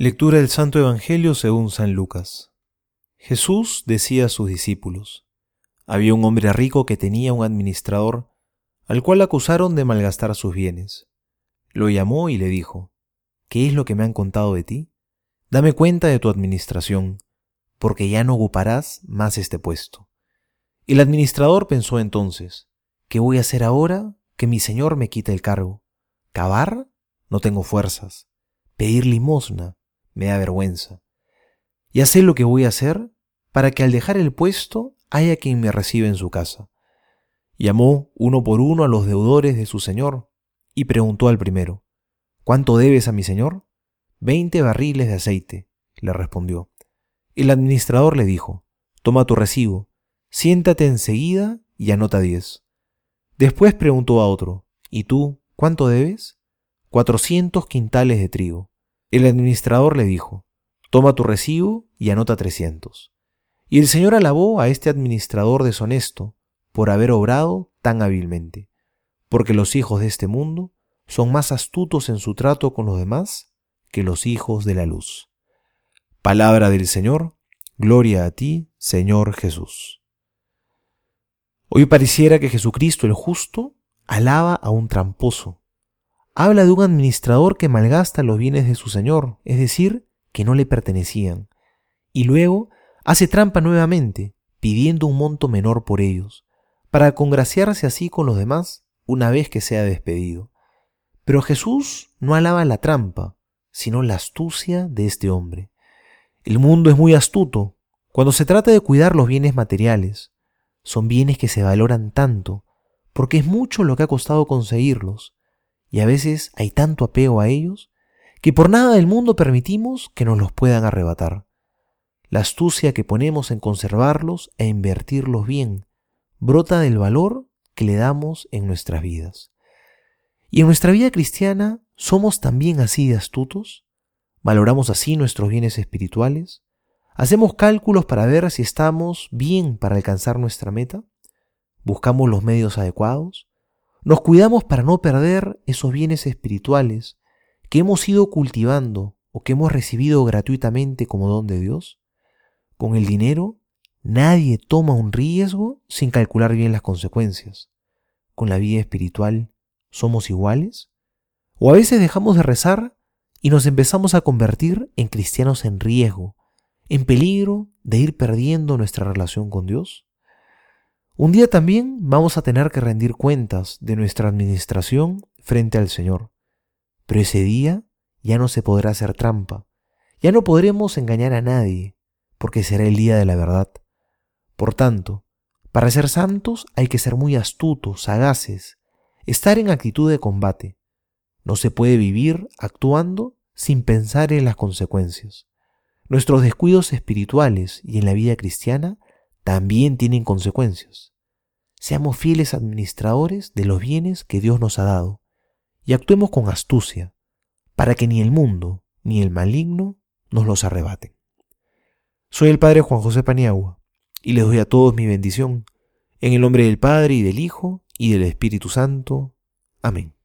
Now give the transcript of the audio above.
Lectura del Santo Evangelio según San Lucas. Jesús decía a sus discípulos, había un hombre rico que tenía un administrador, al cual acusaron de malgastar sus bienes. Lo llamó y le dijo, ¿qué es lo que me han contado de ti? Dame cuenta de tu administración, porque ya no ocuparás más este puesto. El administrador pensó entonces, ¿qué voy a hacer ahora que mi señor me quite el cargo? ¿Cavar? No tengo fuerzas. ¿Pedir limosna? Me da vergüenza. Ya sé lo que voy a hacer para que al dejar el puesto haya quien me reciba en su casa. Llamó uno por uno a los deudores de su señor y preguntó al primero, ¿Cuánto debes a mi señor? Veinte barriles de aceite, le respondió. El administrador le dijo, Toma tu recibo, siéntate enseguida y anota diez. Después preguntó a otro, ¿Y tú cuánto debes? Cuatrocientos quintales de trigo. El administrador le dijo, toma tu recibo y anota 300. Y el Señor alabó a este administrador deshonesto por haber obrado tan hábilmente, porque los hijos de este mundo son más astutos en su trato con los demás que los hijos de la luz. Palabra del Señor, gloria a ti, Señor Jesús. Hoy pareciera que Jesucristo el justo alaba a un tramposo, habla de un administrador que malgasta los bienes de su señor, es decir, que no le pertenecían, y luego hace trampa nuevamente, pidiendo un monto menor por ellos, para congraciarse así con los demás una vez que sea despedido. Pero Jesús no alaba la trampa, sino la astucia de este hombre. El mundo es muy astuto cuando se trata de cuidar los bienes materiales. Son bienes que se valoran tanto, porque es mucho lo que ha costado conseguirlos, y a veces hay tanto apego a ellos que por nada del mundo permitimos que nos los puedan arrebatar. La astucia que ponemos en conservarlos e invertirlos bien brota del valor que le damos en nuestras vidas. Y en nuestra vida cristiana somos también así de astutos, valoramos así nuestros bienes espirituales, hacemos cálculos para ver si estamos bien para alcanzar nuestra meta, buscamos los medios adecuados, nos cuidamos para no perder esos bienes espirituales que hemos ido cultivando o que hemos recibido gratuitamente como don de Dios. Con el dinero nadie toma un riesgo sin calcular bien las consecuencias. Con la vida espiritual somos iguales. O a veces dejamos de rezar y nos empezamos a convertir en cristianos en riesgo, en peligro de ir perdiendo nuestra relación con Dios. Un día también vamos a tener que rendir cuentas de nuestra administración frente al Señor. Pero ese día ya no se podrá hacer trampa, ya no podremos engañar a nadie, porque será el día de la verdad. Por tanto, para ser santos hay que ser muy astutos, sagaces, estar en actitud de combate. No se puede vivir actuando sin pensar en las consecuencias. Nuestros descuidos espirituales y en la vida cristiana también tienen consecuencias. Seamos fieles administradores de los bienes que Dios nos ha dado y actuemos con astucia para que ni el mundo ni el maligno nos los arrebaten. Soy el Padre Juan José Paniagua y les doy a todos mi bendición en el nombre del Padre y del Hijo y del Espíritu Santo. Amén.